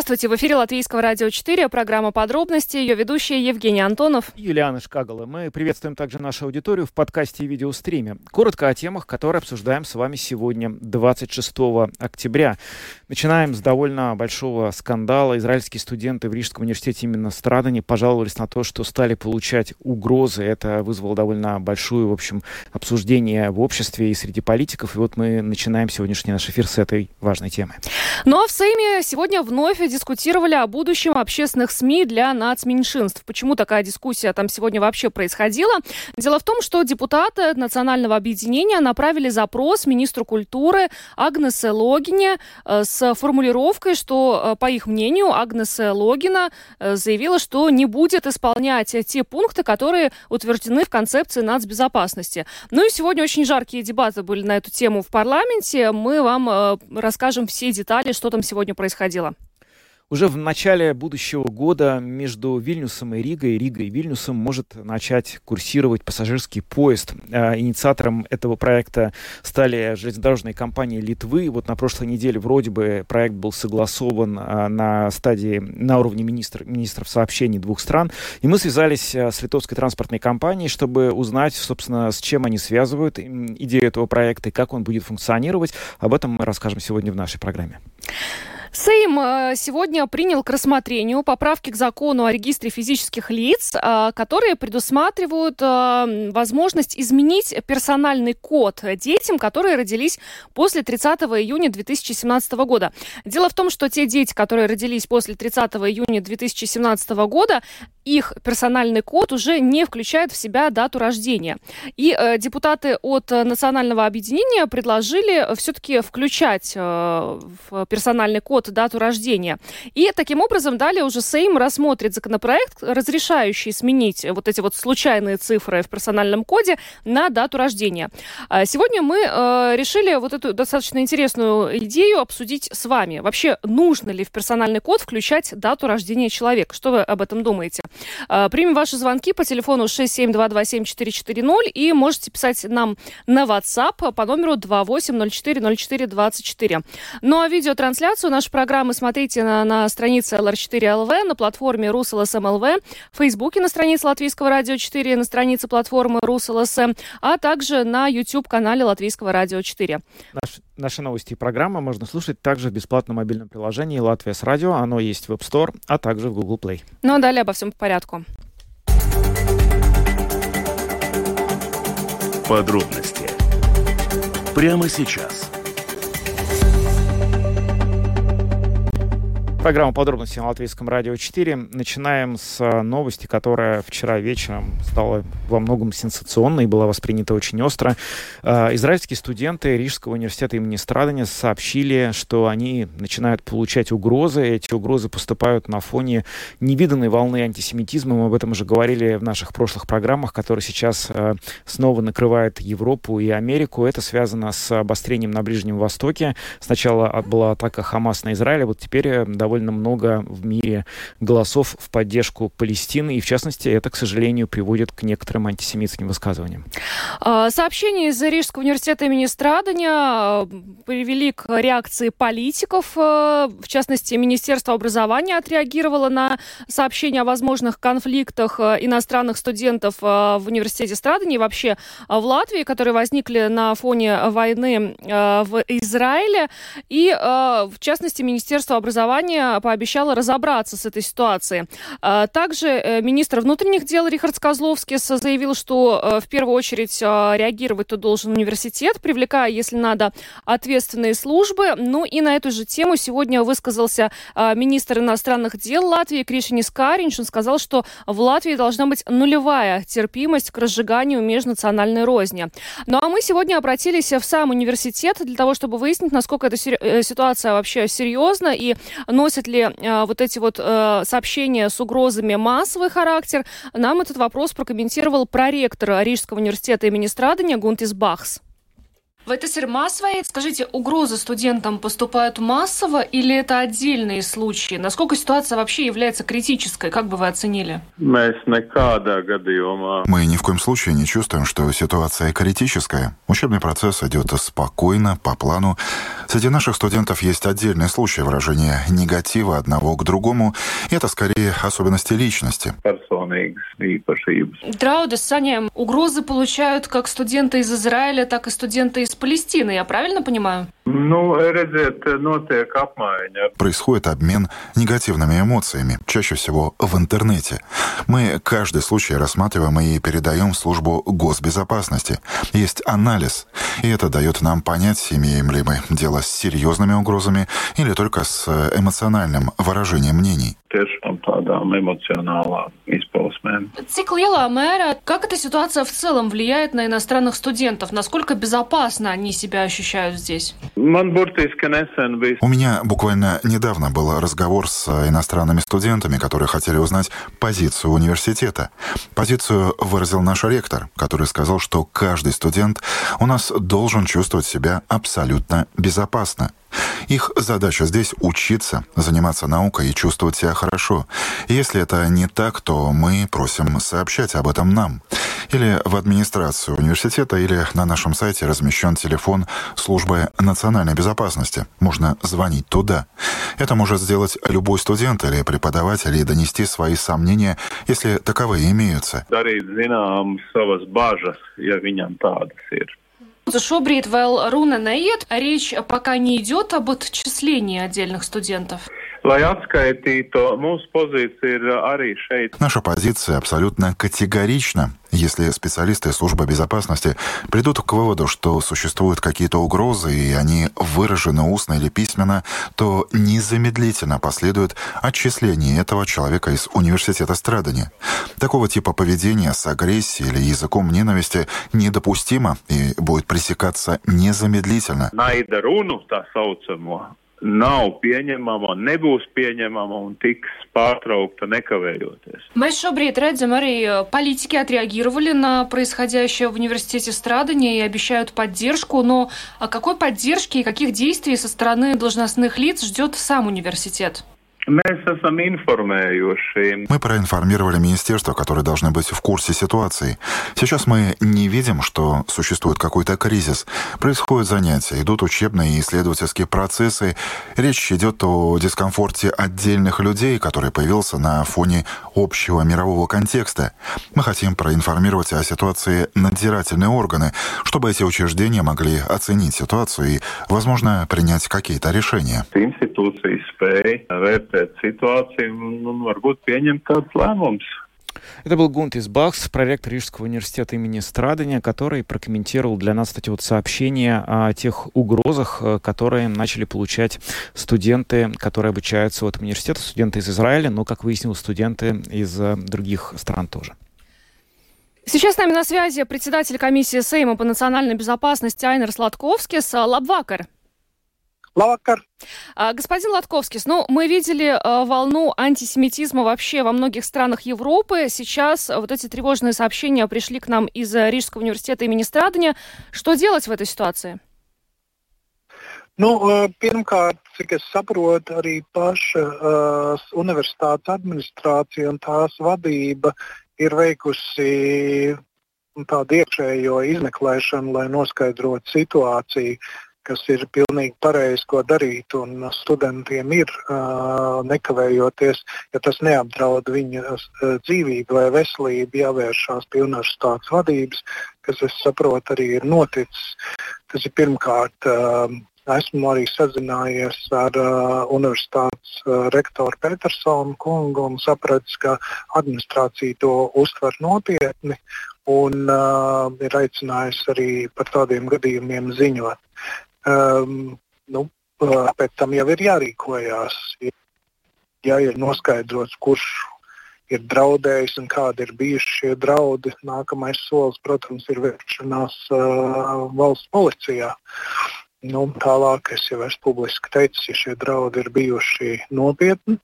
Здравствуйте, в эфире Латвийского радио 4, программа «Подробности», ее ведущая Евгений Антонов. Юлиана Шкагала. Мы приветствуем также нашу аудиторию в подкасте и видеостриме. Коротко о темах, которые обсуждаем с вами сегодня, 26 октября. Начинаем с довольно большого скандала. Израильские студенты в Рижском университете именно Страдани пожаловались на то, что стали получать угрозы. Это вызвало довольно большое, в общем, обсуждение в обществе и среди политиков. И вот мы начинаем сегодняшний наш эфир с этой важной темы. Ну а в Сейме сегодня вновь дискутировали о будущем общественных СМИ для нацменьшинств. Почему такая дискуссия там сегодня вообще происходила? Дело в том, что депутаты Национального объединения направили запрос министру культуры Агнесе Логине э, с формулировкой, что, э, по их мнению, Агнесе Логина э, заявила, что не будет исполнять те пункты, которые утверждены в концепции нацбезопасности. Ну и сегодня очень жаркие дебаты были на эту тему в парламенте. Мы вам расскажем все детали, что там сегодня происходило. Уже в начале будущего года между Вильнюсом и Ригой, Ригой и Вильнюсом может начать курсировать пассажирский поезд. А, инициатором этого проекта стали железнодорожные компании Литвы. Вот на прошлой неделе вроде бы проект был согласован а, на стадии, на уровне министр, министров сообщений двух стран. И мы связались а, с литовской транспортной компанией, чтобы узнать, собственно, с чем они связывают идею этого проекта и как он будет функционировать. Об этом мы расскажем сегодня в нашей программе. Сейм э, сегодня принял к рассмотрению поправки к закону о регистре физических лиц, э, которые предусматривают э, возможность изменить персональный код детям, которые родились после 30 июня 2017 года. Дело в том, что те дети, которые родились после 30 июня 2017 года, их персональный код уже не включает в себя дату рождения. И э, депутаты от Национального объединения предложили все-таки включать э, в персональный код дату рождения. И таким образом далее уже Сейм рассмотрит законопроект, разрешающий сменить вот эти вот случайные цифры в персональном коде на дату рождения. А сегодня мы э, решили вот эту достаточно интересную идею обсудить с вами. Вообще, нужно ли в персональный код включать дату рождения человека? Что вы об этом думаете? Э, примем ваши звонки по телефону 67227440 и можете писать нам на WhatsApp по номеру 28040424. Ну а видеотрансляцию наш программы смотрите на, на странице LR4.LV, на платформе Rus.LSM.lv, в Фейсбуке на странице Латвийского радио 4, на странице платформы РусЛСМ, а также на YouTube-канале Латвийского радио 4. Наш, наши новости и программы можно слушать также в бесплатном мобильном приложении «Латвия с радио». Оно есть в App Store, а также в Google Play. Ну а далее обо всем по порядку. Подробности прямо сейчас. Программа «Подробности» на Латвийском радио 4. Начинаем с а, новости, которая вчера вечером стала во многом сенсационной и была воспринята очень остро. А, израильские студенты Рижского университета имени Страдания сообщили, что они начинают получать угрозы. Эти угрозы поступают на фоне невиданной волны антисемитизма. Мы об этом уже говорили в наших прошлых программах, которые сейчас а, снова накрывает Европу и Америку. Это связано с обострением на Ближнем Востоке. Сначала была атака Хамас на Израиль, а вот теперь э, довольно много в мире голосов в поддержку Палестины, и в частности это, к сожалению, приводит к некоторым антисемитским высказываниям. А, сообщения из Рижского университета имени Страдания а, привели к реакции политиков. А, в частности, Министерство образования отреагировало на сообщения о возможных конфликтах иностранных студентов в университете Страдания и вообще в Латвии, которые возникли на фоне войны в Израиле. И, в частности, Министерство образования Германия пообещала разобраться с этой ситуацией. А, также э, министр внутренних дел Рихард Козловский заявил, что э, в первую очередь а, реагировать должен университет, привлекая, если надо, ответственные службы. Ну и на эту же тему сегодня высказался а, министр иностранных дел Латвии Кришинис Каринч. Он сказал, что в Латвии должна быть нулевая терпимость к разжиганию межнациональной розни. Ну а мы сегодня обратились в сам университет для того, чтобы выяснить, насколько эта э, ситуация вообще серьезна и носит носят ли э, вот эти вот э, сообщения с угрозами массовый характер, нам этот вопрос прокомментировал проректор Рижского университета имени Страдания Гунтис Бахс. Tas ir masveids. Скажите, угрозы студентам поступают массово или это отдельные случаи? Насколько ситуация вообще является критической? Как бы вы оценили? Мы ни в коем случае не чувствуем, что ситуация критическая. Учебный процесс идет спокойно, по плану. Среди наших студентов есть отдельные случаи выражения негатива одного к другому. И это скорее особенности личности. Драудес saņem угрозы получают как студенты из Израиля, так и студенты из Палестины, я правильно понимаю? Ну, redziet, notiek apmaiņa. Происходит обмен негативными эмоциями, чаще всего в интернете. Мы каждый случай рассматриваем и передаем в службу госбезопасности. Есть анализ, и это дает нам понять, имеем ли мы дело с серьезными угрозами или только с эмоциональным выражением мнений. Цикл lielā mērā, как эта ситуация в целом влияет на иностранных студентов? Насколько безопасно они себя ощущают здесь? У меня буквально недавно был разговор с иностранными студентами, которые хотели узнать позицию университета. Позицию выразил наш ректор, который сказал, что каждый студент у нас должен чувствовать себя абсолютно безопасно. Их задача здесь учиться, заниматься наукой и чувствовать себя хорошо. Если это не так, то мы просим сообщать об этом нам. Или в администрацию университета, или на нашем сайте размещен телефон службы национальной безопасности. Можно звонить туда. Это может сделать любой студент или преподаватель и донести свои сомнения, если таковые имеются. Шобрид vēl руна neiet, речь пока не идет об отчислении отдельных студентов. Наша позиция абсолютно категорична. Если специалисты службы безопасности придут к выводу, что существуют какие-то угрозы, и они выражены устно или письменно, то незамедлительно последует отчисление этого человека из университета страдания. Такого типа поведения с агрессией или языком ненависти недопустимо и будет пресекаться незамедлительно nav pieņemama, nebūs pieņemama un tiks pārtraukta nekavējoties. Mēs šobrīd redzam arī политики отреагировали на происходящее в университете страдания и обещают поддержку, но о какой поддержке и каких действий со стороны должностных лиц ждет сам университет? Мы проинформировали министерство, которые должны быть в курсе ситуации. Сейчас мы не видим, что существует какой-то кризис. Происходят занятия, идут учебные и исследовательские процессы. Речь идет о дискомфорте отдельных людей, который появился на фоне общего мирового контекста. Мы хотим проинформировать о ситуации надзирательные органы, чтобы эти учреждения могли оценить ситуацию и, возможно, принять какие-то решения. Институции vērtēt situāciju un, un varbūt pieņemt kādus lēmumus. Это был Гунтис Бахс, проректор Рижского университета имени Страдания, который прокомментировал для нас, кстати, вот сообщения о тех угрозах, э, которые начали получать студенты, которые обучаются в этом университете, студенты из Израиля, но, как выяснилось, студенты из э, других стран тоже. Сейчас с нами на связи председатель комиссии Сейма по национальной безопасности Айнер Сладковский с Лабвакар. Лавакар. Господин Латковский, ну, мы видели а, волну антисемитизма вообще во многих странах Европы. Сейчас вот эти тревожные сообщения пришли к нам из Рижского университета имени Страдания. Что делать в этой ситуации? Nu, pirmkārt, cik es saprotu, arī paša uh, universitātes administrācija un tās vadība ir veikusi tādu iekšējo izmeklēšanu, lai noskaidrotu situāciju. Kas ir pilnīgi pareizi, ko darīt. Un studentiem ir nekavējoties, ja tas neapdraud viņa dzīvību vai veselību, jāvēršās pie universitātes vadības, kas, es saprotu, arī ir noticis. Tas ir pirmkārt. Esmu arī sazinājies ar uh, universitātes uh, rektoru Petersonu kungu un sapratis, ka administrācija to uztver nopietni un uh, ir aicinājusi arī par tādiem gadījumiem ziņot um, nu, pēc tam jau ir jārīkojās. Ja ir noskaidrots, kurš ir draudējis un kādi ir bijuši šie draudi, nākamais solis, protams, ir vēršanās uh, valsts policijā. Nu, tālāk es jau esmu publiski teicis, ja šie draudi ir bijuši nopietni,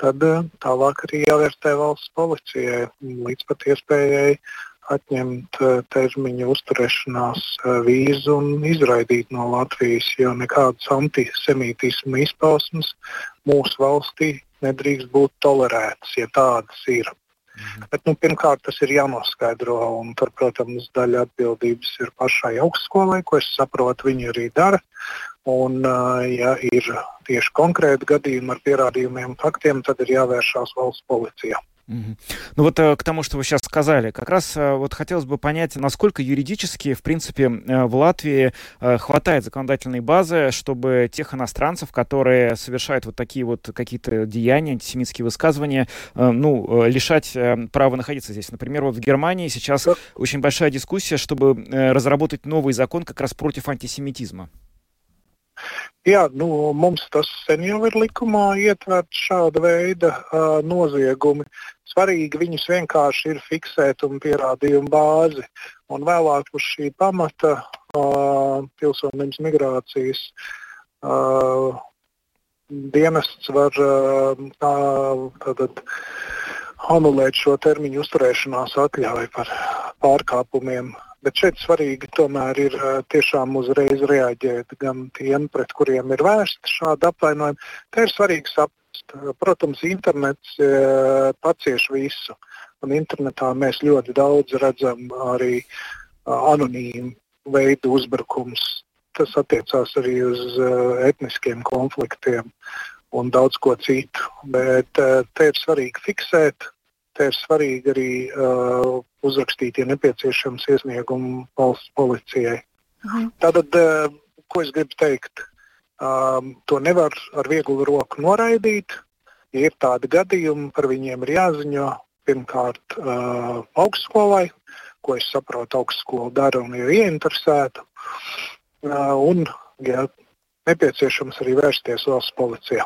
tad uh, tālāk arī jāvērtē valsts policijai līdz pat iespējai atņemt termiņu uzturēšanās vīzu un izraidīt no Latvijas, jo nekādas antisemītisma izpausmes mūsu valstī nedrīkst būt tolerētas, ja tādas ir. Mhm. Bet, nu, pirmkārt, tas ir jānoskaidro, un tur, protams, daļa atbildības ir pašai augstskolai, ko es saprotu, viņi arī dara. Un, ja ir tieši konkrēti gadījumi ar pierādījumiem, faktiem, tad ir jāvēršās valsts policijā. Ну вот э, к тому, что вы сейчас сказали, как раз э, вот хотелось бы понять, насколько юридически, в принципе, э, в Латвии хватает законодательной базы, чтобы тех иностранцев, которые совершают вот такие вот какие-то деяния, антисемитские высказывания, ну, лишать права находиться здесь. Например, вот в Германии сейчас очень большая дискуссия, чтобы разработать новый закон как раз против антисемитизма. Jā, nu, mums tas sen jau ir likumā ietverts šāda veida uh, noziegumi. Svarīgi viņus vienkārši ir fiksēt un pierādījumu bāzi. Un vēlāk uz šī pamata uh, pilsonības migrācijas uh, dienests var uh, tātad, anulēt šo termiņu uzturēšanās atļauju par pārkāpumiem Bet šeit svarīgi tomēr ir tiešām uzreiz reaģēt gan tiem, pret kuriem ir vērsta šāda apvainojuma. Te ir svarīgi saprast, protams, internets pacieš visu. Un internetā mēs ļoti daudz redzam arī anonīmu veidu uzbrukums. Tas attiecās arī uz etniskiem konfliktiem un daudz ko citu. Bet te ir svarīgi fiksēt, te ir svarīgi arī uh, uzrakstīt, ja nepieciešams, iesniegumu valsts policijai. Mhm. Tātad, uh, ko es gribu teikt, um, to nevar ar vieglu roku noraidīt. Ja ir tādi gadījumi, par viņiem ir jāziņo pirmkārt uh, augstskolai, ko es saprotu, augstskola dara un ir ieinteresēta. Uh, un, ja nepieciešams, arī vērsties valsts policijā.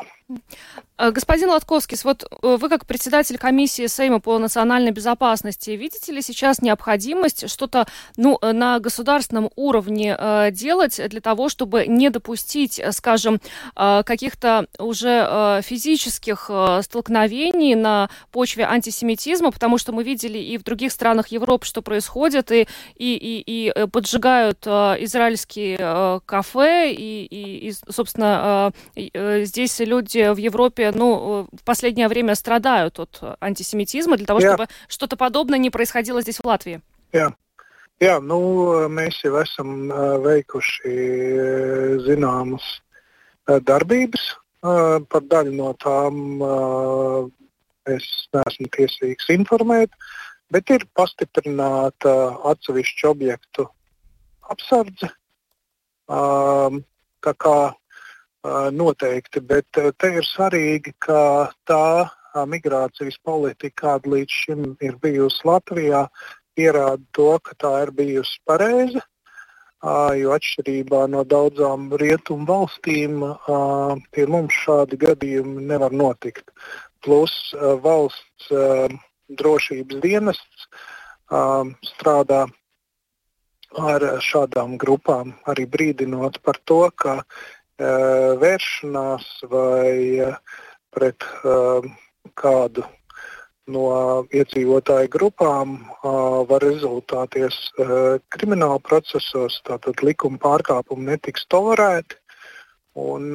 Э, господин Латковский, вот э, вы как председатель комиссии Сейма по национальной безопасности, видите ли сейчас необходимость что-то ну, э, на государственном уровне делать для того, чтобы не допустить, скажем, каких-то уже физических столкновений на почве антисемитизма, потому что мы видели и в других странах Европы, что происходит, и, и, и, и поджигают израильские кафе, и, и, и собственно, здесь люди в Европе ну, в последнее время страдают от антисемитизма, для того, Jā. чтобы что-то подобное не происходило здесь, в Латвии? Jā. Jā, nu, mēs jau esam veikuši zināmas darbības. Par daļu no tām es neesmu tiesīgs informēt, bet ir pastiprināta atsevišķu objektu apsardze. Tā kā noteikti, bet te ir svarīgi, ka tā migrācijas politika, kāda līdz šim ir bijusi Latvijā, pierāda to, ka tā ir bijusi pareiza. Jo atšķirībā no daudzām rietumu valstīm, pie mums šādi gadījumi nevar notikt. Plus valsts drošības dienests strādā ar šādām grupām, arī brīdinot par to, ka vēršanās vai pret kādu no iedzīvotāju grupām var rezultāties krimināla procesos, tātad likuma pārkāpumi netiks tolerēti. Un,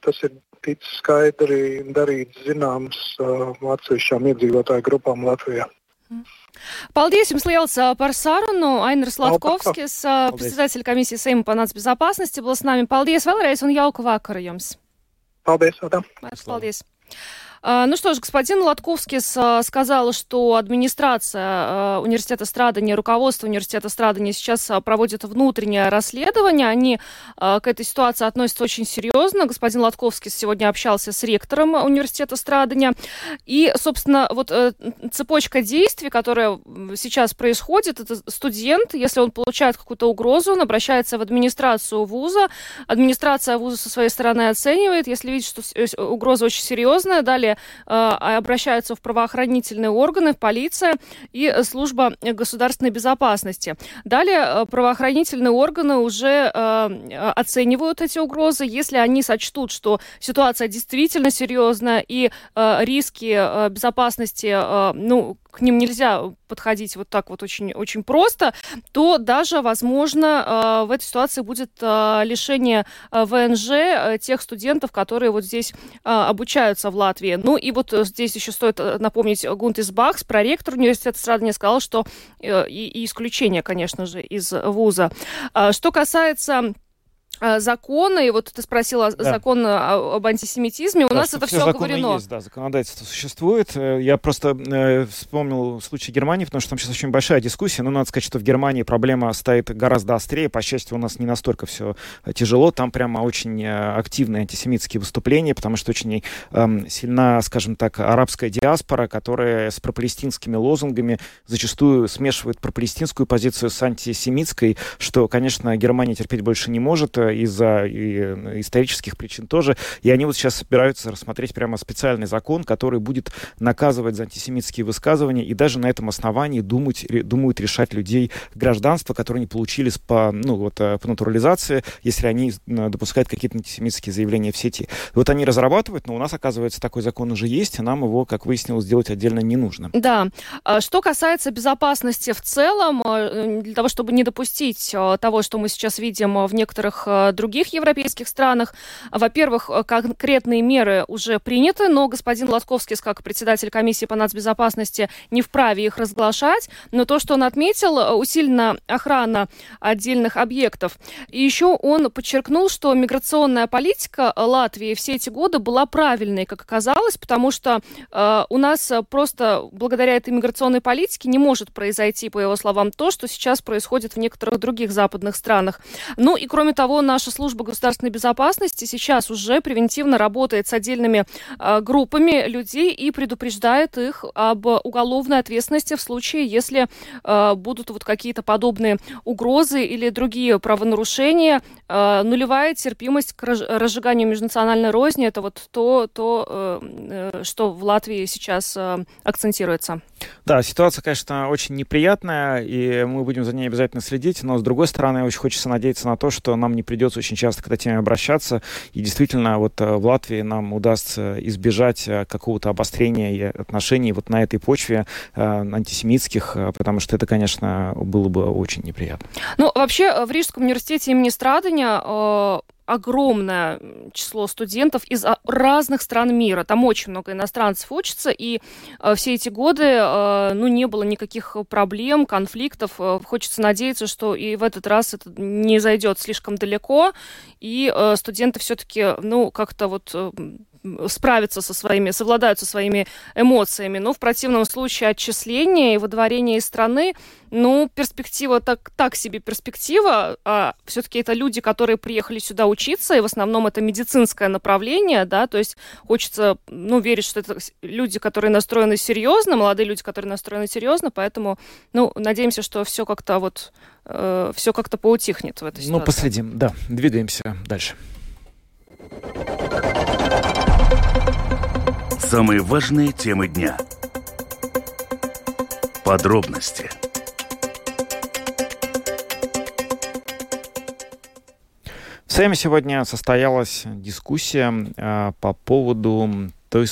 tas ir ticis skaidri darīts zināms atsevišķām iedzīvotāju grupām Latvijā. Mm. Paldies jums liels par sarunu. Ainars Latkovskis, председатель комиссии Сейма по нацбезопасности, был с нами. Paldies vēlreiz un jauku vakaru jums. Paldies, Adam. Paldies. А, ну что ж, господин Латковский сказал, что администрация а, университета Страдания, руководство университета Страдания сейчас а, проводит внутреннее расследование. Они к этой ситуации относятся очень серьезно. Господин Латковский сегодня общался с ректором университета Страдания. И, собственно, вот э, цепочка действий, которая сейчас происходит, это студент, если он получает какую-то угрозу, он обращается в администрацию вуза. Администрация вуза со своей стороны оценивает. Если видит, что угроза очень серьезная, далее далее обращаются в правоохранительные органы, в полиция и служба государственной безопасности. Далее правоохранительные органы уже оценивают эти угрозы. Если они сочтут, что ситуация действительно серьезная и риски безопасности, ну, к ним нельзя подходить вот так вот очень, очень просто, то даже, возможно, э, в этой ситуации будет э, лишение э, ВНЖ тех студентов, которые вот здесь обучаются в Латвии. Ну и вот здесь еще стоит напомнить Гунтис Бахс, проректор университета Страдания, сказал, что и, и исключение, конечно же, из вуза. Что касается а, законы, и вот ты спросила да. закон об антисемитизме, у да, нас это все оговорено. Есть, да, законодательство существует. Э, я просто э, вспомнил случай Германии, потому что там сейчас очень большая дискуссия, но надо сказать, что в Германии проблема стоит гораздо острее, по счастью, у нас не настолько все тяжело, там прямо очень э, активные антисемитские выступления, потому что очень э, сильна, скажем так, арабская диаспора, которая с пропалестинскими лозунгами зачастую смешивает пропалестинскую позицию с антисемитской, что, конечно, Германия терпеть больше не может, из-за и, исторических причин тоже. И они вот сейчас собираются рассмотреть прямо специальный закон, который будет наказывать за антисемитские высказывания и даже на этом основании думать, думают решать людей гражданства, которые не получили по, ну, вот, э, по натурализации, если они э, допускают какие-то антисемитские заявления в сети. Вот они разрабатывают, но у нас, оказывается, такой закон уже есть, и нам его, как выяснилось, сделать отдельно не нужно. Да. А что касается безопасности в целом, э, для того, чтобы не допустить того, что мы сейчас видим в некоторых других европейских странах. Во-первых, конкретные меры уже приняты, но господин Латковский, как председатель комиссии по нацбезопасности, не вправе их разглашать. Но то, что он отметил, усилена охрана отдельных объектов. И еще он подчеркнул, что миграционная политика Латвии все эти годы была правильной, как оказалось, потому что э, у нас просто благодаря этой миграционной политике не может произойти, по его словам, то, что сейчас происходит в некоторых других западных странах. Ну и кроме того, наша служба государственной безопасности сейчас уже превентивно работает с отдельными э, группами людей и предупреждает их об уголовной ответственности в случае, если э, будут вот какие-то подобные угрозы или другие правонарушения. Э, нулевая терпимость к разжиганию межнациональной розни – это вот то, то э, э, что в Латвии сейчас э, акцентируется. Да, ситуация, конечно, очень неприятная, и мы будем за ней обязательно следить, но, с другой стороны, очень хочется надеяться на то, что нам не придется очень часто к этой теме обращаться, и действительно вот э, в Латвии нам удастся избежать э, какого-то обострения отношений вот на этой почве э, антисемитских, потому что это, конечно, было бы очень неприятно. Ну, вообще, в Рижском университете имени Страдания огромное число студентов из а, разных стран мира. Там очень много иностранцев учатся, и э, все эти годы э, ну, не было никаких проблем, конфликтов. Э, хочется надеяться, что и в этот раз это не зайдет слишком далеко, и э, студенты все-таки, ну, как-то вот э, справиться со своими, совладают со своими эмоциями. Но в противном случае отчисление и выдворение из страны, ну, перспектива так, так себе перспектива. А все-таки это люди, которые приехали сюда учиться, и в основном это медицинское направление, да, то есть хочется, ну, верить, что это люди, которые настроены серьезно, молодые люди, которые настроены серьезно, поэтому, ну, надеемся, что все как-то вот, э, все как-то поутихнет в этой ну, ситуации. Ну, последим, да, двигаемся дальше. Самые важные темы дня. Подробности. В Сейме сегодня состоялась дискуссия э, по поводу той,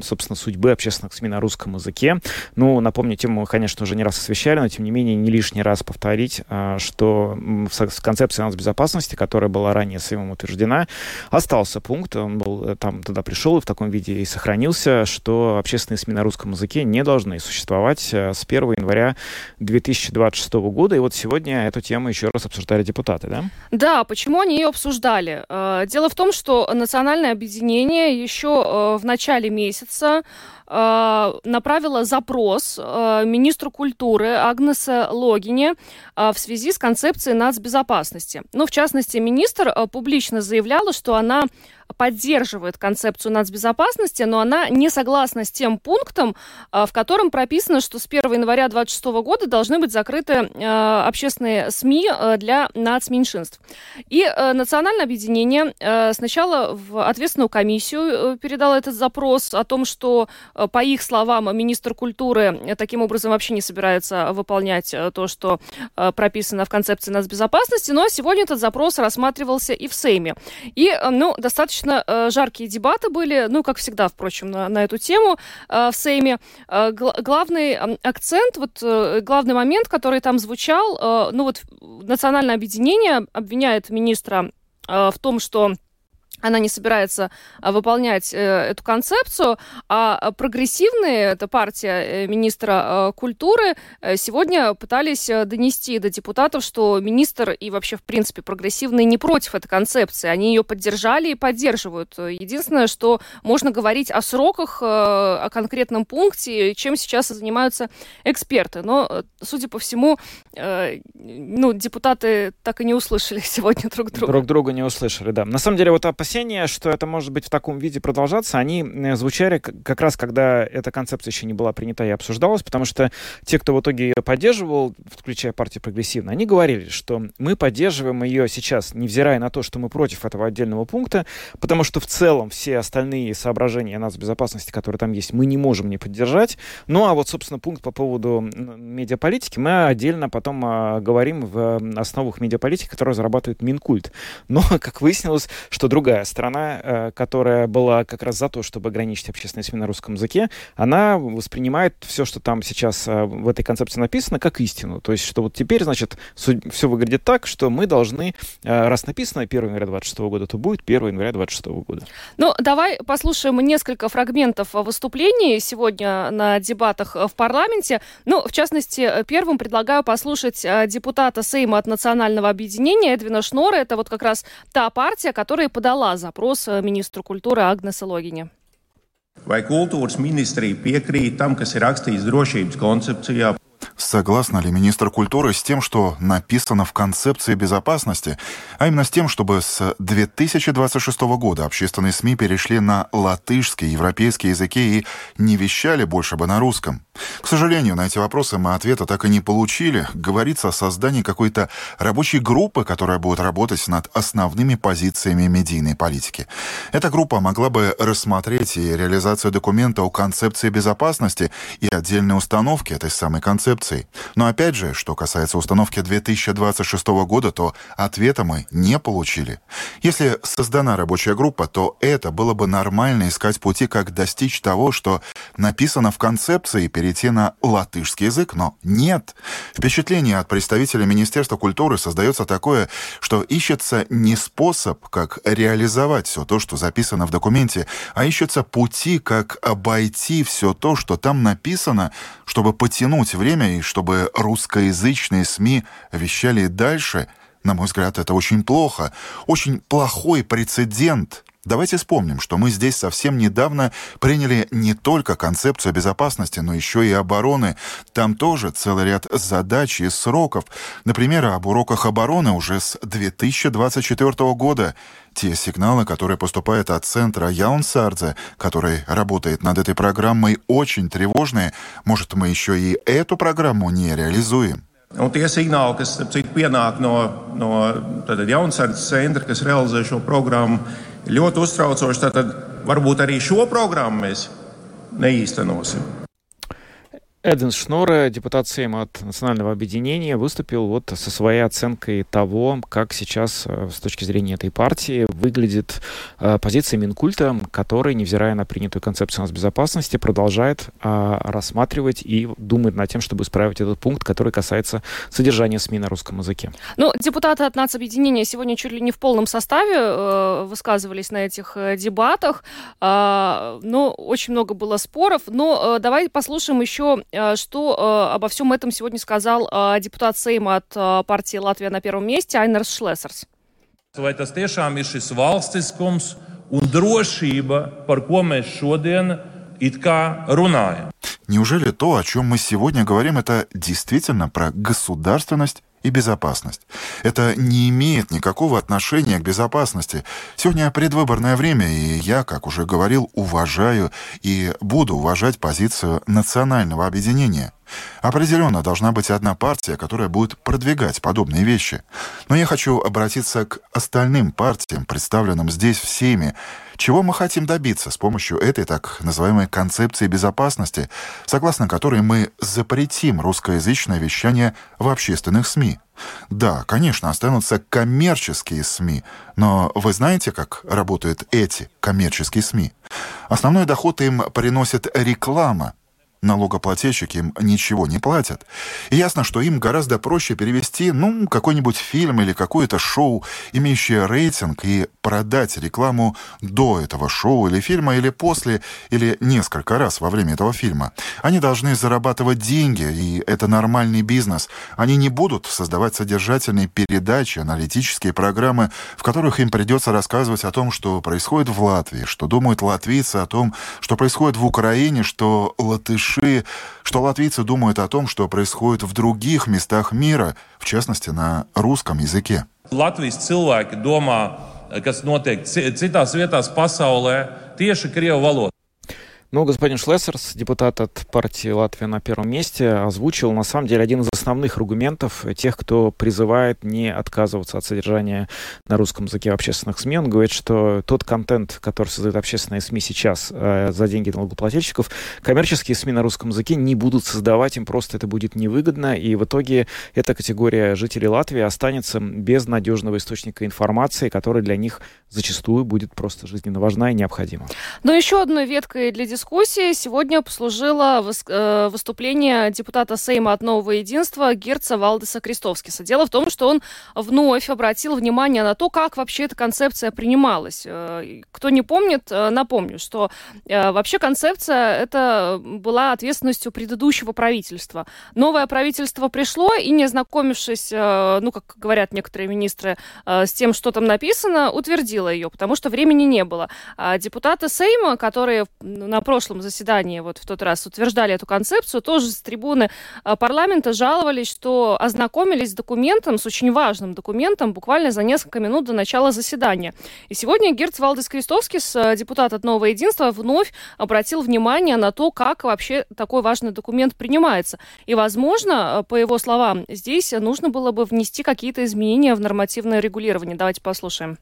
собственно, судьбы общественных СМИ на русском языке. Ну, напомню, тему мы, конечно, уже не раз освещали, но, тем не менее, не лишний раз повторить, а, что в концепции безопасности, которая была ранее Сеймом утверждена, остался пункт, он был э, там тогда пришел и в таком виде и сохранился, что общественные СМИ на русском языке не должны существовать э, с 1 января 2026 года. И вот сегодня эту тему еще раз обсуждали депутаты, да? Да, почему они ее обсуждали? Э, дело в том, что национальное объединение еще в начале месяца месяца направила запрос э, министру культуры Агнесе Логине э, в связи с концепцией нацбезопасности. Ну, в частности, министр э, публично заявляла, что она поддерживает концепцию нацбезопасности, но она не согласна с тем пунктом, в котором прописано, что с 1 января 2026 года должны быть закрыты общественные СМИ для нацменьшинств. И национальное объединение сначала в ответственную комиссию передало этот запрос о том, что, по их словам, министр культуры таким образом вообще не собирается выполнять то, что прописано в концепции нацбезопасности, но сегодня этот запрос рассматривался и в Сейме. И, э, ну, достаточно э, жаркие дебаты были, ну, как всегда, впрочем, на, на эту тему э, в Сейме. Э, гл- главный э, акцент, вот э, главный момент, который там звучал, э, ну, вот национальное объединение обвиняет министра э, в том, что она не собирается а, выполнять э, эту концепцию, а прогрессивные, это партия э, министра э, культуры, сегодня пытались донести до депутатов, что министр и вообще, в принципе, прогрессивные не против этой концепции. Они ее поддержали и поддерживают. Единственное, что можно говорить о сроках, о конкретном пункте, чем сейчас занимаются эксперты. Но, судя по всему, ну, депутаты так и не услышали сегодня друг друга. Друг друга не услышали, да. На самом деле, вот опасения опасения, что это может быть в таком виде продолжаться, они э, звучали как раз, когда эта концепция еще не была принята и обсуждалась, потому что те, кто в итоге ее поддерживал, включая партию прогрессивно, они говорили, что мы поддерживаем ее сейчас, невзирая на то, что мы против этого отдельного пункта, потому что в целом все остальные соображения нацбезопасности, которые там есть, мы не можем не поддержать. Ну а вот, собственно, пункт по поводу медиаполитики мы отдельно потом а, говорим в основах медиаполитики, которые разрабатывает Минкульт. Но, как выяснилось, что другая другая страна, э, которая была как раз за то, чтобы ограничить общественные СМИ на русском языке, она воспринимает все, что там сейчас э, в этой концепции написано, как истину. То есть, что вот теперь, значит, все выглядит так, что мы должны, э, раз написано 1 января 26 года, то будет 1 января 26 года. Ну, давай послушаем несколько фрагментов выступлений сегодня на дебатах в парламенте. Ну, в частности, первым предлагаю послушать депутата Сейма от Национального объединения Эдвина Шнора. Это вот как раз та партия, которая подала запрос э, министру культуры Агнесе Логине. Vai kultūras ministrija piekrīt tam, kas ir rakstīts drošības koncepcijā? Согласна ли министр культуры с тем, что написано в концепции безопасности, а именно с тем, чтобы с 2026 года общественные СМИ перешли на латышские, европейские языки и не вещали больше бы на русском? К сожалению, на эти вопросы мы ответа так и не получили. Говорится о создании какой-то рабочей группы, которая будет работать над основными позициями медийной политики. Эта группа могла бы рассмотреть и реализацию документа о концепции безопасности и отдельной установки этой самой концепции. Но опять же, что касается установки 2026 года, то ответа мы не получили. Если создана рабочая группа, то это было бы нормально искать пути, как достичь того, что написано в концепции перейти на латышский язык, но нет. Впечатление от представителя Министерства культуры создается такое, что ищется не способ, как реализовать все то, что записано в документе, а ищутся пути, как обойти все то, что там написано, чтобы потянуть время и чтобы русскоязычные СМИ вещали дальше. На мой взгляд, это очень плохо. Очень плохой прецедент Давайте вспомним, что мы здесь совсем недавно приняли не только концепцию безопасности, но еще и обороны. Там тоже целый ряд задач и сроков. Например, об уроках обороны уже с 2024 года. Те сигналы, которые поступают от центра Яунсардзе, который работает над этой программой, очень тревожные. Может, мы еще и эту программу не реализуем? Un tie signāli, kas citu, pienāk no, no Jaunzēdzes centra, kas realizē šo programmu, ļoti uztraucoši. Tad varbūt arī šo programmu mēs neīstenosim. Эден Шнора, депутат Сейма от Национального объединения, выступил вот со своей оценкой того, как сейчас э, с точки зрения этой партии выглядит э, позиция Минкульта, который, невзирая на принятую концепцию безопасности, продолжает э, рассматривать и думает над тем, чтобы исправить этот пункт, который касается содержания СМИ на русском языке. Ну, депутаты от нацобъединения сегодня чуть ли не в полном составе э, высказывались на этих дебатах. Э, ну, очень много было споров. Но давай послушаем еще что э, обо всем этом сегодня сказал э, депутат Сейма от партии «Латвия на первом месте» Айнерс Шлессерс. Vai tas tiešām ir šis valstiskums un drošība, par ko mēs šodien it kā runājam? Неужели то, о чем мы сегодня говорим, это действительно про государственность и безопасность. Это не имеет никакого отношения к безопасности. Сегодня предвыборное время, и я, как уже говорил, уважаю и буду уважать позицию национального объединения. Определенно должна быть одна партия, которая будет продвигать подобные вещи. Но я хочу обратиться к остальным партиям, представленным здесь всеми, чего мы хотим добиться с помощью этой так называемой концепции безопасности, согласно которой мы запретим русскоязычное вещание в общественных СМИ? Да, конечно, останутся коммерческие СМИ, но вы знаете, как работают эти коммерческие СМИ? Основной доход им приносит реклама, налогоплательщики им ничего не платят. И ясно, что им гораздо проще перевести, ну, какой-нибудь фильм или какое-то шоу, имеющее рейтинг, и продать рекламу до этого шоу или фильма, или после, или несколько раз во время этого фильма. Они должны зарабатывать деньги, и это нормальный бизнес. Они не будут создавать содержательные передачи, аналитические программы, в которых им придется рассказывать о том, что происходит в Латвии, что думают латвийцы о том, что происходит в Украине, что латыши души, что латвийцы думают о том, что происходит в других местах мира, в частности, на русском языке. Latvijas cilvēki domā, kas notiek citās vietās pasaulē, tieši Krievu valodā. Ну, господин Шлессерс, депутат от партии «Латвия на первом месте», озвучил, на самом деле, один из основных аргументов тех, кто призывает не отказываться от содержания на русском языке общественных СМИ. Он говорит, что тот контент, который создают общественные СМИ сейчас э, за деньги налогоплательщиков, коммерческие СМИ на русском языке не будут создавать, им просто это будет невыгодно, и в итоге эта категория жителей Латвии останется без надежного источника информации, который для них зачастую будет просто жизненно важна и необходима. Но еще одной веткой для дискуссии сегодня послужило э, выступление депутата Сейма от Нового Единства Герца Валдеса Крестовскиса. Дело в том, что он вновь обратил внимание на то, как вообще эта концепция принималась. Э, кто не помнит, э, напомню, что вообще концепция это была ответственностью предыдущего правительства. Новое правительство пришло и, не ознакомившись, ну, как говорят некоторые министры, с тем, что там написано, утвердило ее, потому что времени не было. А депутаты Сейма, которые на прошлом заседании, вот в тот раз, утверждали эту концепцию, тоже с трибуны а, парламента жаловались, что ознакомились с документом, с очень важным документом, буквально за несколько минут до начала заседания. И сегодня Герц Валдес Крестовскис, а, депутат от Нового Единства, вновь обратил внимание на то, как вообще такой важный документ принимается. И, возможно, по его словам, здесь нужно было бы внести какие-то изменения в нормативное регулирование. Давайте послушаем.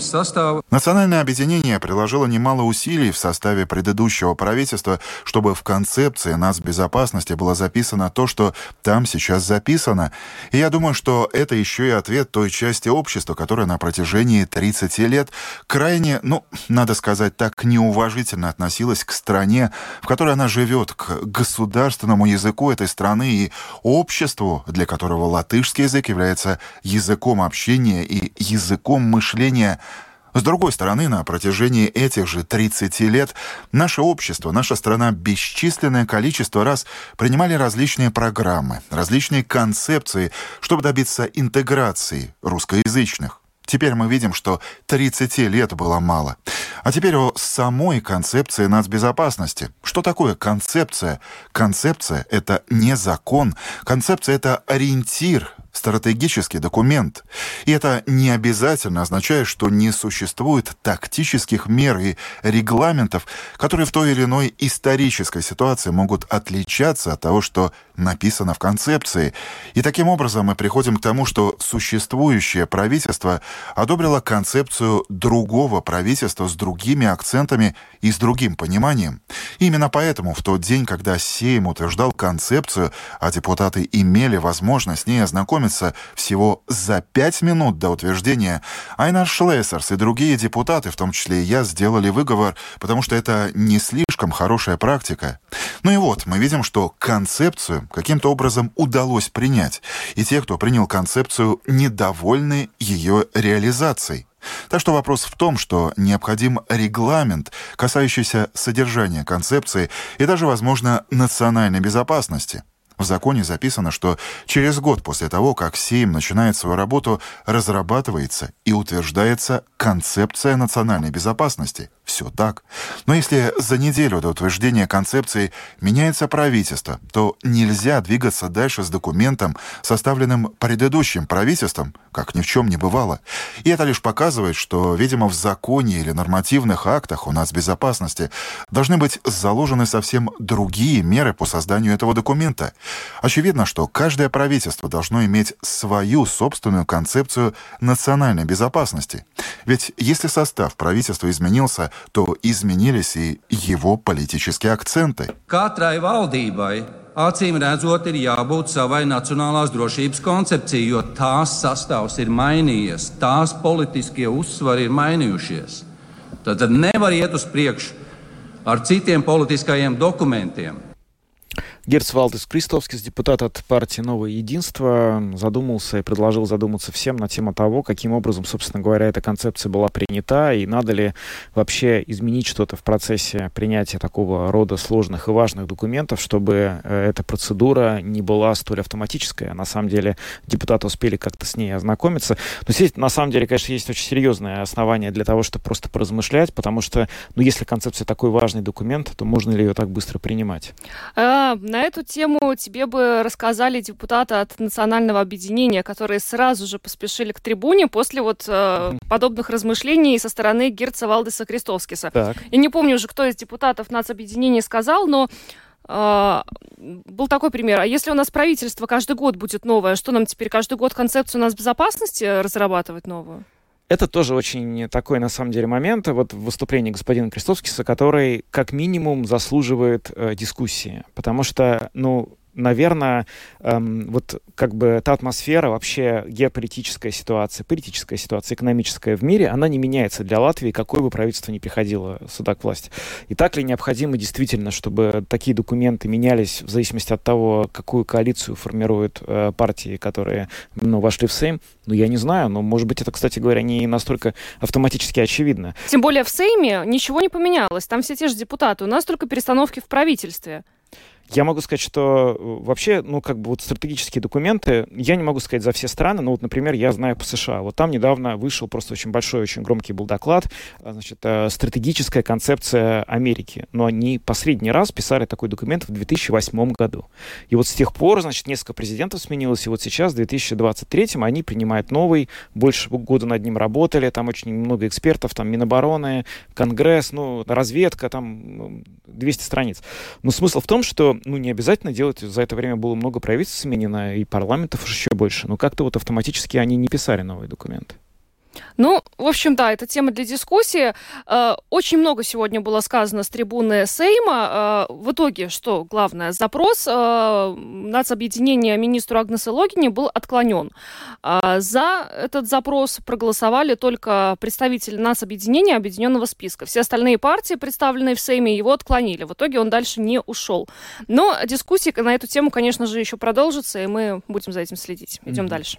Составе. Национальное объединение приложило немало усилий в составе предыдущего правительства, чтобы в концепции нацбезопасности было записано то, что там сейчас записано. И я думаю, что это еще и ответ той части общества, которая на протяжении 30 лет крайне, ну, надо сказать так, неуважительно относилась к стране, в которой она живет, к государственному языку этой страны и обществу, для которого латыш Русский язык является языком общения и языком мышления. С другой стороны, на протяжении этих же 30 лет наше общество, наша страна бесчисленное количество раз принимали различные программы, различные концепции, чтобы добиться интеграции русскоязычных. Теперь мы видим, что 30 лет было мало. А теперь о самой концепции нацбезопасности. Что такое концепция? Концепция — это не закон. Концепция — это ориентир, стратегический документ. И это не обязательно означает, что не существует тактических мер и регламентов, которые в той или иной исторической ситуации могут отличаться от того, что написано в концепции. И таким образом мы приходим к тому, что существующее правительство одобрило концепцию другого правительства с другими акцентами и с другим пониманием. И именно поэтому в тот день, когда Сейм утверждал концепцию, а депутаты имели возможность с ней ознакомиться, всего за пять минут до утверждения, Айнар Шлессерс и другие депутаты, в том числе и я, сделали выговор, потому что это не слишком хорошая практика. Ну и вот, мы видим, что концепцию каким-то образом удалось принять, и те, кто принял концепцию, недовольны ее реализацией. Так что вопрос в том, что необходим регламент, касающийся содержания концепции и даже, возможно, национальной безопасности. В законе записано, что через год после того, как Сейм начинает свою работу, разрабатывается и утверждается концепция национальной безопасности – все так. Но если за неделю до утверждения концепции меняется правительство, то нельзя двигаться дальше с документом, составленным предыдущим правительством, как ни в чем не бывало. И это лишь показывает, что, видимо, в законе или нормативных актах у нас безопасности должны быть заложены совсем другие меры по созданию этого документа. Очевидно, что каждое правительство должно иметь свою собственную концепцию национальной безопасности. Ведь если состав правительства изменился, то изменились и его политические акценты. Katrai valdībai acīm redzot ir jābūt savai nacionālās drošības koncepcijai, jo tās sastāvs ir mainījies, tās politiskie uzsvari ir mainījušies. Tad nevar iet uz priekšu ar citiem politiskajiem dokumentiem. Герц Валдес Кристовскис, депутат от партии «Новое единство», задумался и предложил задуматься всем на тему того, каким образом, собственно говоря, эта концепция была принята, и надо ли вообще изменить что-то в процессе принятия такого рода сложных и важных документов, чтобы э, эта процедура не была столь автоматическая. На самом деле депутаты успели как-то с ней ознакомиться. Но здесь, на самом деле, конечно, есть очень серьезное основание для того, чтобы просто поразмышлять, потому что, ну, если концепция такой важный документ, то можно ли ее так быстро принимать? На эту тему тебе бы рассказали депутаты от Национального объединения, которые сразу же поспешили к трибуне после вот э, подобных размышлений со стороны Герца Валдеса Крестовскиса. Так. Я не помню уже, кто из депутатов нацобъединения сказал, но э, был такой пример. А если у нас правительство каждый год будет новое, что нам теперь каждый год концепцию у нас безопасности разрабатывать новую? Это тоже очень такой, на самом деле, момент вот в выступлении господина Крестовскиса, который как минимум заслуживает э, дискуссии. Потому что, ну, наверное, эм, вот как бы та атмосфера, вообще геополитическая ситуация, политическая ситуация, экономическая в мире, она не меняется для Латвии, какое бы правительство ни приходило сюда к власти. И так ли необходимо действительно, чтобы такие документы менялись в зависимости от того, какую коалицию формируют э, партии, которые ну, вошли в Сейм? Ну, я не знаю, но, может быть, это, кстати говоря, не настолько автоматически очевидно. Тем более в Сейме ничего не поменялось. Там все те же депутаты. У нас только перестановки в правительстве. Я могу сказать, что э, вообще, ну, как бы вот стратегические документы, я не могу сказать за все страны, но вот, например, я знаю по США. Вот там недавно вышел просто очень большой, очень громкий был доклад, а, значит, э, стратегическая концепция Америки. Но они последний раз писали такой документ в 2008 году. И вот с тех пор, значит, несколько президентов сменилось, и вот сейчас, в 2023 они принимают новый, больше года над ним работали, там очень много экспертов, там Минобороны, Конгресс, ну, разведка, там 200 страниц. Но смысл в том, что ну, не обязательно делать, за это время было много правительств сменено, и парламентов еще больше, но как-то вот автоматически они не писали новые документы. Ну, в общем, да, это тема для дискуссии. Э, очень много сегодня было сказано с трибуны Сейма. Э, в итоге, что главное, запрос э, нацобъединения министру Агнесы Логине был отклонен. За этот запрос проголосовали только представители нацобъединения Объединенного списка. Все остальные партии, представленные в Сейме, его отклонили. В итоге он дальше не ушел. Но дискуссии на эту тему, конечно же, еще продолжатся, и мы будем за этим следить. Идем mm-hmm. дальше.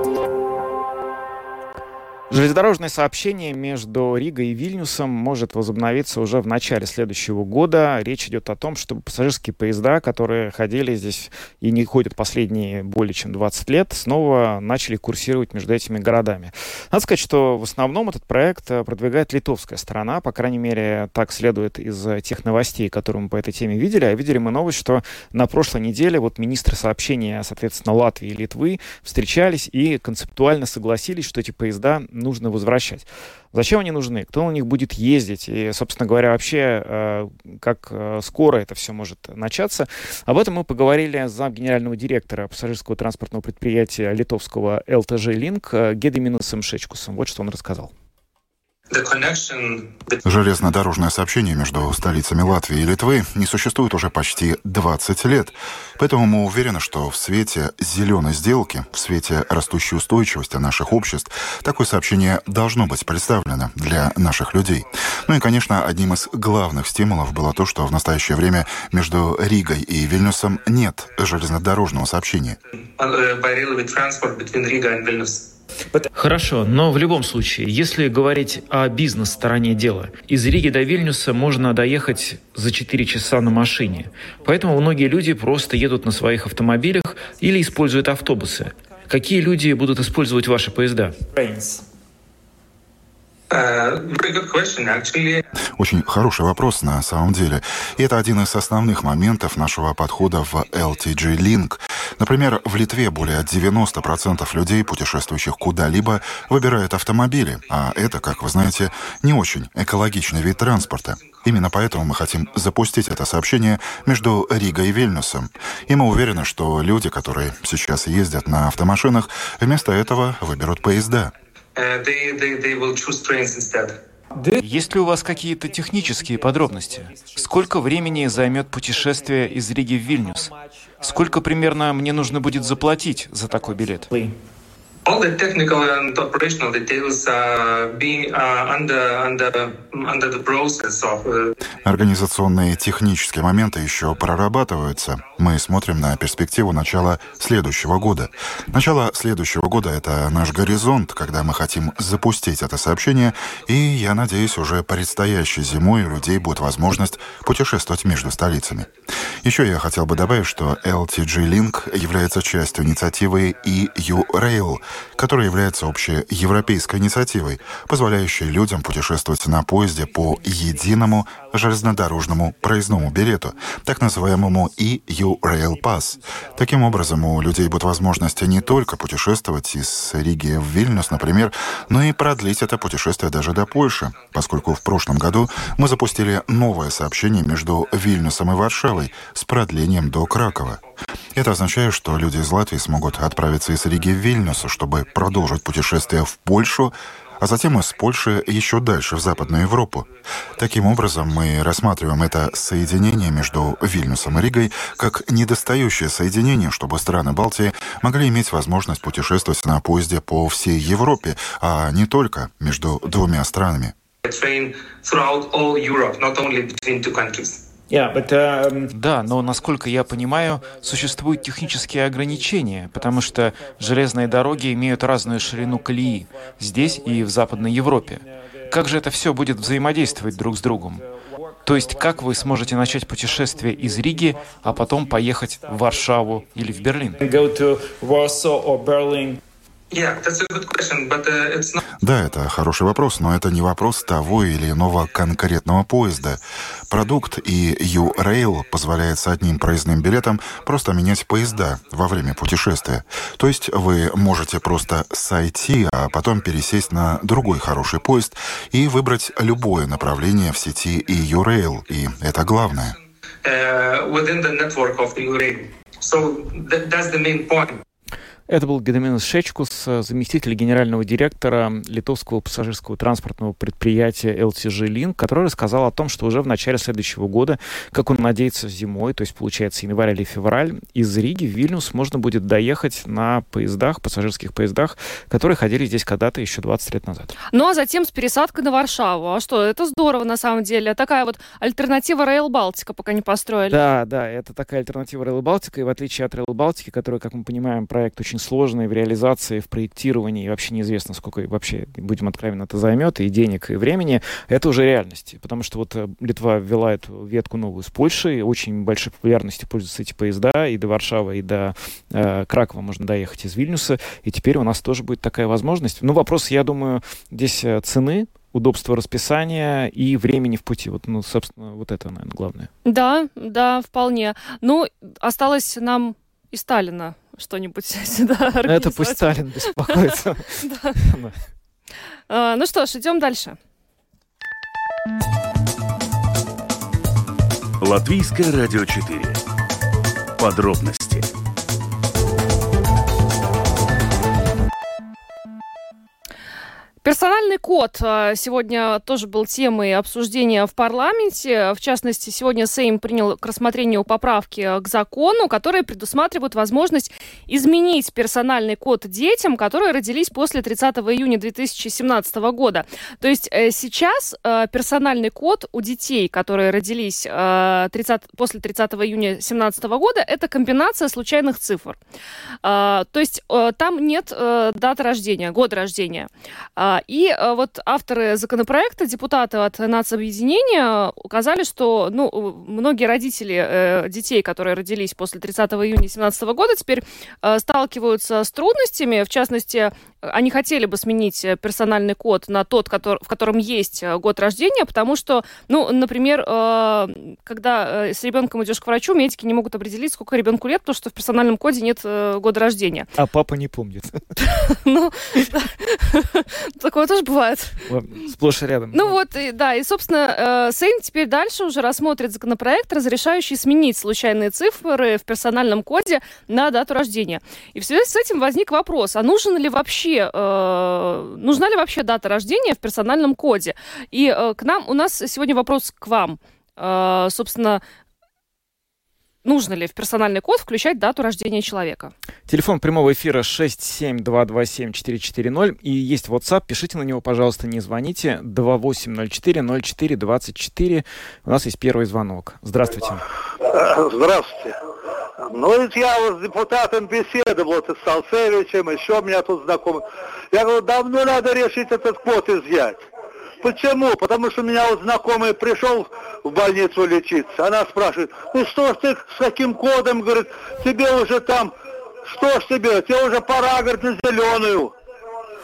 Железнодорожное сообщение между Ригой и Вильнюсом может возобновиться уже в начале следующего года. Речь идет о том, чтобы пассажирские поезда, которые ходили здесь и не ходят последние более чем 20 лет, снова начали курсировать между этими городами. Надо сказать, что в основном этот проект э, продвигает литовская сторона, по крайней мере, так следует из тех новостей, которые мы по этой теме видели. А видели мы новость, что на прошлой неделе вот министры сообщения, соответственно, Латвии и Литвы встречались и концептуально согласились, что эти поезда нужно возвращать. Зачем они нужны? Кто на них будет ездить? И, собственно говоря, вообще, э, как э, скоро это все может начаться? Об этом мы поговорили с зам генерального директора пассажирского транспортного предприятия литовского ЛТЖ «Линк» э, Гедеминусом Шечкусом. Вот что он рассказал. Железнодорожное сообщение между столицами Латвии и Литвы не существует уже почти 20 лет. Поэтому мы уверены, что в свете зеленой сделки, в свете растущей устойчивости наших обществ, такое сообщение должно быть представлено для наших людей. Ну и, конечно, одним из главных стимулов было то, что в настоящее время между Ригой и Вильнюсом нет железнодорожного сообщения. Хорошо, но в любом случае, если говорить о бизнес-стороне дела, из Риги до Вильнюса можно доехать за 4 часа на машине. Поэтому многие люди просто едут на своих автомобилях или используют автобусы. Какие люди будут использовать ваши поезда? Очень хороший вопрос на самом деле. И это один из основных моментов нашего подхода в LTG Link. Например, в Литве более 90% людей, путешествующих куда-либо, выбирают автомобили, а это, как вы знаете, не очень экологичный вид транспорта. Именно поэтому мы хотим запустить это сообщение между Ригой и Вильнюсом. И мы уверены, что люди, которые сейчас ездят на автомашинах, вместо этого выберут поезда. Uh, Есть ли у вас какие-то технические подробности? Сколько времени займет путешествие из Риги в Вильнюс? Сколько примерно мне нужно будет заплатить за такой билет? All the technical and operational details uh, being uh, under, under, under the process of... Uh... Организационные технические моменты еще прорабатываются. Мы смотрим на перспективу начала следующего года. Начало следующего года — это наш горизонт, когда мы хотим запустить это сообщение, и, я надеюсь, уже предстоящей зимой у людей будет возможность путешествовать между столицами. Еще я хотел бы добавить, что LTG Link является частью инициативы EU-Rail — которая является общей европейской инициативой, позволяющей людям путешествовать на поезде по единому железнодорожному проездному билету, так называемому EU Rail Pass. Таким образом, у людей будет возможность не только путешествовать из Риги в Вильнюс, например, но и продлить это путешествие даже до Польши, поскольку в прошлом году мы запустили новое сообщение между Вильнюсом и Варшавой с продлением до Кракова. Это означает, что люди из Латвии смогут отправиться из Риги в Вильнюс, чтобы продолжить путешествие в Польшу, а затем из Польши еще дальше, в Западную Европу. Таким образом, мы рассматриваем это соединение между Вильнюсом и Ригой как недостающее соединение, чтобы страны Балтии могли иметь возможность путешествовать на поезде по всей Европе, а не только между двумя странами. Um, да, но насколько я понимаю, существуют технические ограничения, потому что железные дороги имеют разную ширину колеи здесь и в Западной Европе. Как же это все будет взаимодействовать друг с другом? То есть как вы сможете начать путешествие из Риги, а потом поехать в Варшаву или в Берлин? Uh, да, это хороший вопрос, но это не вопрос того или иного конкретного поезда. Продукт и U-Rail позволяет с одним проездным билетом просто менять поезда во время путешествия. То есть вы можете просто сойти, а потом пересесть на другой хороший поезд и выбрать любое направление в сети EU-Rail, и это главное. Uh, Это был Гедеминус Шечкус, заместитель генерального директора литовского пассажирского транспортного предприятия LTG Link, который рассказал о том, что уже в начале следующего года, как он надеется зимой, то есть получается январь или февраль, из Риги в Вильнюс можно будет доехать на поездах, пассажирских поездах, которые ходили здесь когда-то еще 20 лет назад. Ну а затем с пересадкой на Варшаву. А что, это здорово на самом деле. Такая вот альтернатива Rail Балтика пока не построили. Да, да, это такая альтернатива Rail Балтика, и в отличие от Rail Балтики, который, как мы понимаем, проект очень сложные в реализации, в проектировании, и вообще неизвестно, сколько вообще, будем откровенны, это займет, и денег, и времени, это уже реальность. Потому что вот э, Литва ввела эту ветку новую с Польшей, очень большой популярностью пользуются эти поезда, и до Варшавы, и до э, Кракова можно доехать из Вильнюса, и теперь у нас тоже будет такая возможность. Ну, вопрос, я думаю, здесь э, цены, удобство расписания и времени в пути. Вот, ну, собственно, вот это, наверное, главное. Да, да, вполне. Ну, осталось нам и Сталина что-нибудь сюда. Это пусть Сталин беспокоится. А, ну что ж, идем дальше. Латвийское радио 4. Подробности Персональный код а, сегодня тоже был темой обсуждения в парламенте. В частности, сегодня Сейм принял к рассмотрению поправки к закону, которые предусматривают возможность изменить персональный код детям, которые родились после 30 июня 2017 года. То есть э, сейчас э, персональный код у детей, которые родились 30, э, после 30 июня 2017 года, это комбинация случайных цифр. То есть там нет даты рождения, года рождения. А, и э, вот авторы законопроекта, депутаты от нацобъединения указали, что ну, многие родители э, детей, которые родились после 30 июня 2017 года, теперь э, сталкиваются с трудностями. В частности, они хотели бы сменить персональный код на тот, который, в котором есть год рождения, потому что, ну, например, когда с ребенком идешь к врачу, медики не могут определить, сколько ребенку лет, потому что в персональном коде нет года рождения. А папа не помнит. Ну, такое тоже бывает. Сплошь и рядом. Ну вот, и, да, и, собственно, э, Сейм теперь дальше уже рассмотрит законопроект, разрешающий сменить случайные цифры в персональном коде на дату рождения. И в связи с этим возник вопрос, а нужен ли вообще, э, нужна ли вообще дата рождения в персональном коде? И э, к нам, у нас сегодня вопрос к вам. Собственно, нужно ли в персональный код включать дату рождения человека. Телефон прямого эфира 67227-440 и есть WhatsApp. Пишите на него, пожалуйста, не звоните. 2804-04-24. У нас есть первый звонок. Здравствуйте. Здравствуйте. Ну, ведь я вот с депутатом беседовал, вот, с Салцевичем, еще у меня тут знакомый. Я говорю, давно надо решить этот код изъять. Почему? Потому что у меня вот знакомый пришел в больницу лечиться. Она спрашивает, ну что ж ты с каким кодом, говорит, тебе уже там, что ж тебе, тебе уже пора, говорит, на зеленую.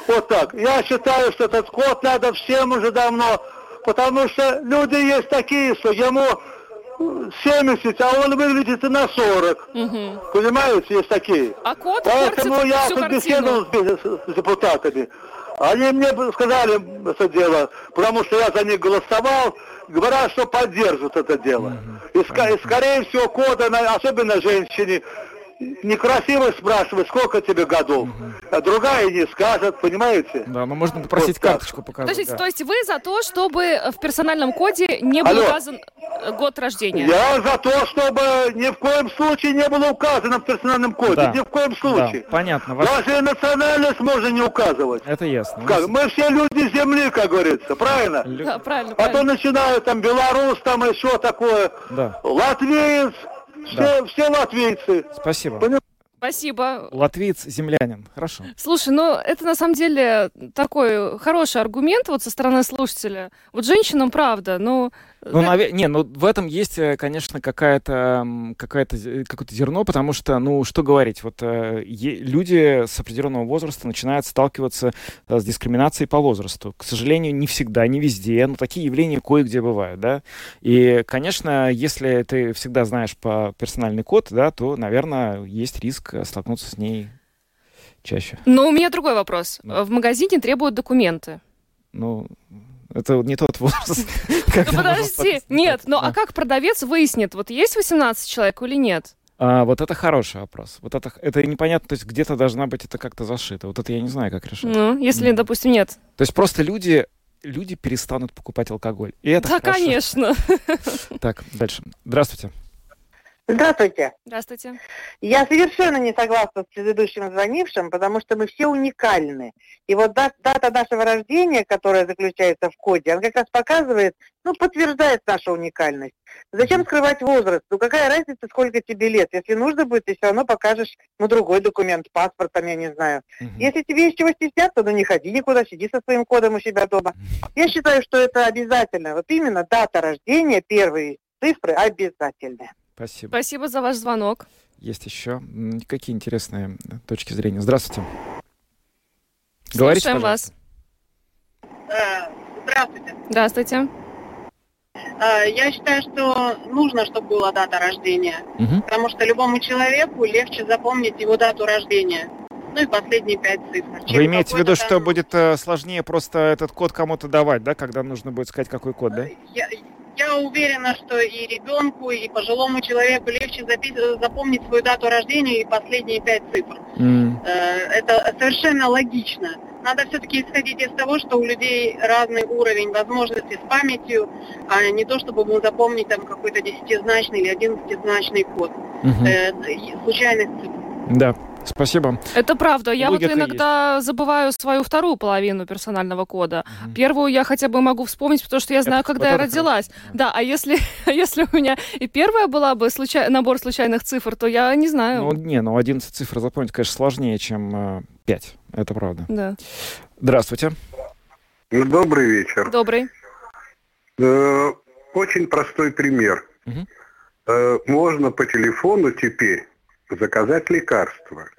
Вот так. Я считаю, что этот код надо всем уже давно, потому что люди есть такие, что ему 70, а он выглядит и на 40. Угу. Понимаете, есть такие. А код Поэтому я тут беседовал с, с депутатами. Они мне сказали это дело, потому что я за них голосовал, говорят, что поддержат это дело. И, и скорее всего, кода, особенно женщине, некрасиво спрашивать, сколько тебе годов. А другая не скажет, понимаете? Да, но можно попросить вот карточку показать. Подождите, да. то есть вы за то, чтобы в персональном коде не был Алло. указан э, год рождения? Я за то, чтобы ни в коем случае не было указано в персональном коде. Да. Ни в коем случае. Да, понятно. Вас... Даже национальность можно не указывать. Это ясно. Как? Мы все люди земли, как говорится, правильно? Да, правильно. А правильно. то начинают там белорус, там еще такое. Да. Латвиец, все, да. все латвийцы. Спасибо. Поним... Спасибо. Латвиец, землянин. Хорошо. Слушай, ну это на самом деле такой хороший аргумент вот со стороны слушателя. Вот женщинам правда, ну... Ну, да. не, ну в этом есть, э, конечно, какая-то, какая-то, какое-то зерно, потому что, ну, что говорить, вот э, люди с определенного возраста начинают сталкиваться э, с дискриминацией по возрасту. К сожалению, не всегда, не везде, но такие явления кое-где бывают, да. И, конечно, если ты всегда знаешь по персональный код, да, то, наверное, есть риск столкнуться с ней чаще. Но у меня другой вопрос. Да. В магазине требуют документы. Ну, это не тот возраст. Ну подожди, нет, ну а как продавец выяснит, вот есть 18 человек или нет? А, вот это хороший вопрос. Вот это, это непонятно, то есть где-то должна быть это как-то зашито. Вот это я не знаю, как решить. Ну, если, mm. допустим, нет. То есть просто люди, люди перестанут покупать алкоголь. И это да, хорошо. конечно. Так, дальше. Здравствуйте. Здравствуйте. Здравствуйте. Я совершенно не согласна с предыдущим звонившим, потому что мы все уникальны. И вот дата, дата нашего рождения, которая заключается в коде, она как раз показывает, ну, подтверждает нашу уникальность. Зачем скрывать возраст? Ну, какая разница, сколько тебе лет? Если нужно будет, ты все равно покажешь, ну, другой документ, паспорт там, я не знаю. Угу. Если тебе есть чего стесняться, ну, не ходи никуда, сиди со своим кодом у себя дома. Я считаю, что это обязательно. Вот именно дата рождения, первые цифры обязательные. Спасибо. Спасибо за ваш звонок. Есть еще какие интересные точки зрения. Здравствуйте. Слушаем Говорите, вас. Э, здравствуйте. Здравствуйте. Э, я считаю, что нужно, чтобы была дата рождения, угу. потому что любому человеку легче запомнить его дату рождения. Ну и последние пять цифр. Вы имеете в виду, там... что будет э, сложнее просто этот код кому-то давать, да, когда нужно будет сказать, какой код, да? Я, я уверена, что и ребенку, и пожилому человеку легче запомнить свою дату рождения и последние пять цифр. Mm. Это совершенно логично. надо все-таки исходить из того, что у людей разный уровень возможностей с памятью, а не то, чтобы ему запомнить там какой-то десятизначный или одиннадцатизначный код. Угу. Э, случайных цифр. Да, Спасибо. Это правда. Я Логика вот иногда есть. забываю свою вторую половину персонального кода. Угу. Первую я хотя бы могу вспомнить, потому что я знаю, это, когда я родилась. Хорошо. Да, а если, если у меня и первая была бы случай, набор случайных цифр, то я не знаю. Ну, не, ну 11 цифр запомнить, конечно, сложнее, чем э, 5. Это правда. Да. Здравствуйте. Ну, добрый вечер. Добрый. Э, очень простой пример. Угу. Э, можно по телефону теперь заказать лекарство.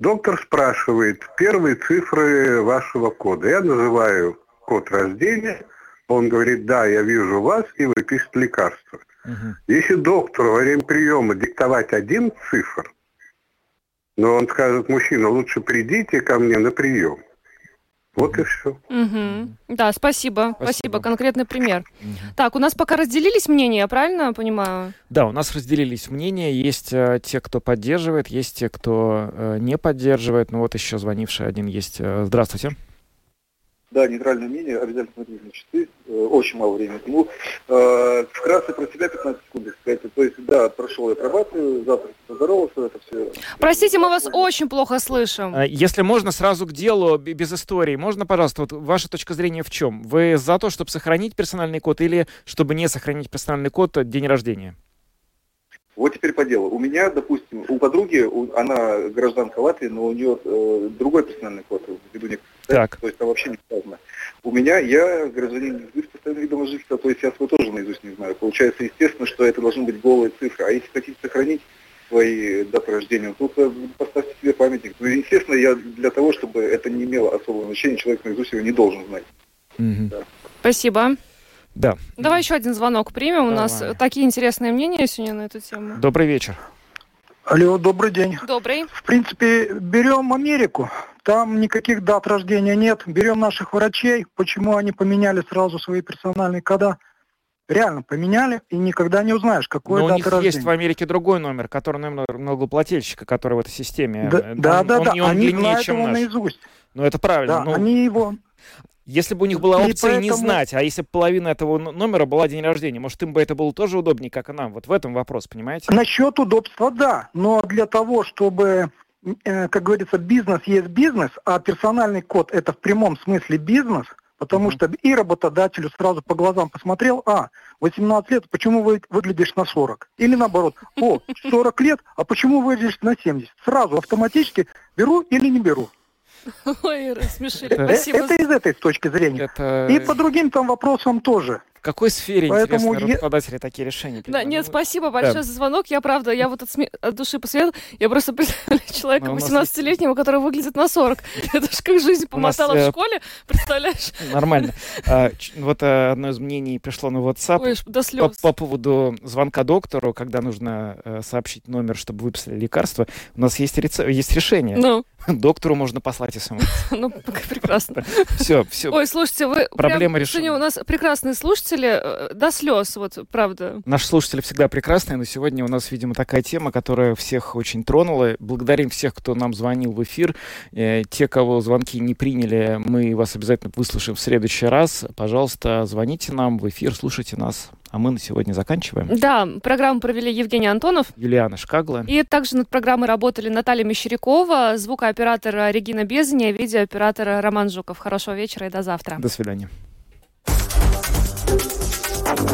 Доктор спрашивает первые цифры вашего кода. Я называю код рождения. Он говорит, да, я вижу вас, и выпишет лекарство. Угу. Если доктору во время приема диктовать один цифр, но он скажет, мужчина, лучше придите ко мне на прием. Вот и все. Угу. Да, спасибо, спасибо. Спасибо. Конкретный пример. Угу. Так, у нас пока разделились мнения, правильно понимаю? Да, у нас разделились мнения. Есть э, те, кто поддерживает, есть те, кто э, не поддерживает. Ну вот еще звонивший один есть. Э, здравствуйте. Да, нейтральное мнение, обязательно смотрите на часы, э, очень мало времени нему. Э, вкратце про себя 15 секунд сказать. То есть, да, прошел я пробацию, завтра поздоровался, это все. Простите, мы вас очень плохо слышим. Э, если можно, сразу к делу, без истории. Можно, пожалуйста, вот ваша точка зрения в чем? Вы за то, чтобы сохранить персональный код или чтобы не сохранить персональный код день рождения? Вот теперь по делу. У меня, допустим, у подруги, у, она гражданка Латвии, но у нее э, другой персональный код, ввиду некоторых так. то есть там вообще не связано. У меня, я гражданин с постоянным видом жительства, то есть я свой тоже наизусть не знаю. Получается, естественно, что это должны быть голые цифры. А если хотите сохранить свои даты рождения, то поставьте себе памятник. Ну, естественно, я для того, чтобы это не имело особого значения, человек наизусть его не должен знать. Угу. Да. Спасибо. Да. Давай еще один звонок примем. Давай. У нас такие интересные мнения сегодня на эту тему. Добрый вечер. Алло, добрый день. Добрый. В принципе, берем Америку. Там никаких дат рождения нет. Берем наших врачей. Почему они поменяли сразу свои персональные кода? Реально поменяли, и никогда не узнаешь, какой Но дата у них рождения. есть в Америке другой номер, который номер налогоплательщика, который в этой системе. Да, он, да, да, он, да. Он они длиннее, знают чем его наш. наизусть. Ну, это правильно. Да, ну... они его если бы у них была опция поэтому... не знать, а если бы половина этого номера была день рождения, может, им бы это было тоже удобнее, как и нам. Вот в этом вопрос, понимаете? Насчет удобства, да. Но для того, чтобы, э, как говорится, бизнес есть бизнес, а персональный код это в прямом смысле бизнес, потому mm-hmm. что и работодателю сразу по глазам посмотрел, а, 18 лет, почему вы выглядишь на 40? Или наоборот, о, 40 лет, а почему выглядишь на 70? Сразу автоматически беру или не беру. Ой, рассмешили. Это, Спасибо. это из этой точки зрения. Это... И по другим там вопросам тоже. В какой сфере, Поэтому интересно, я... работодатели такие решения Да, нет, спасибо большое да. за звонок. Я, правда, я вот от, сме... от души посоветовала. Я просто представляю человека 18-летнего, который выглядит на 40. Это же как жизнь помотала нас, в школе, представляешь? Нормально. А, вот э, одно из мнений пришло на WhatsApp Ой, до слез. По, по поводу звонка доктору, когда нужно э, сообщить номер, чтобы выписали лекарство. У нас есть, рецеп... есть решение. Ну? Доктору можно послать смс. Ну, прекрасно. Все, все. Ой, слушайте, вы... Проблема решена. У нас прекрасные слушатели, э, до слез, вот, правда. Наши слушатели всегда прекрасные, но сегодня у нас, видимо, такая тема, которая всех очень тронула. Благодарим всех, кто нам звонил в эфир. Э, те, кого звонки не приняли, мы вас обязательно выслушаем в следующий раз. Пожалуйста, звоните нам в эфир, слушайте нас. А мы на сегодня заканчиваем. Да, программу провели Евгений Антонов. Юлиана Шкагла. И также над программой работали Наталья Мещерякова, звукооператор Регина Безня, видеооператор Роман Жуков. Хорошего вечера и до завтра. До свидания.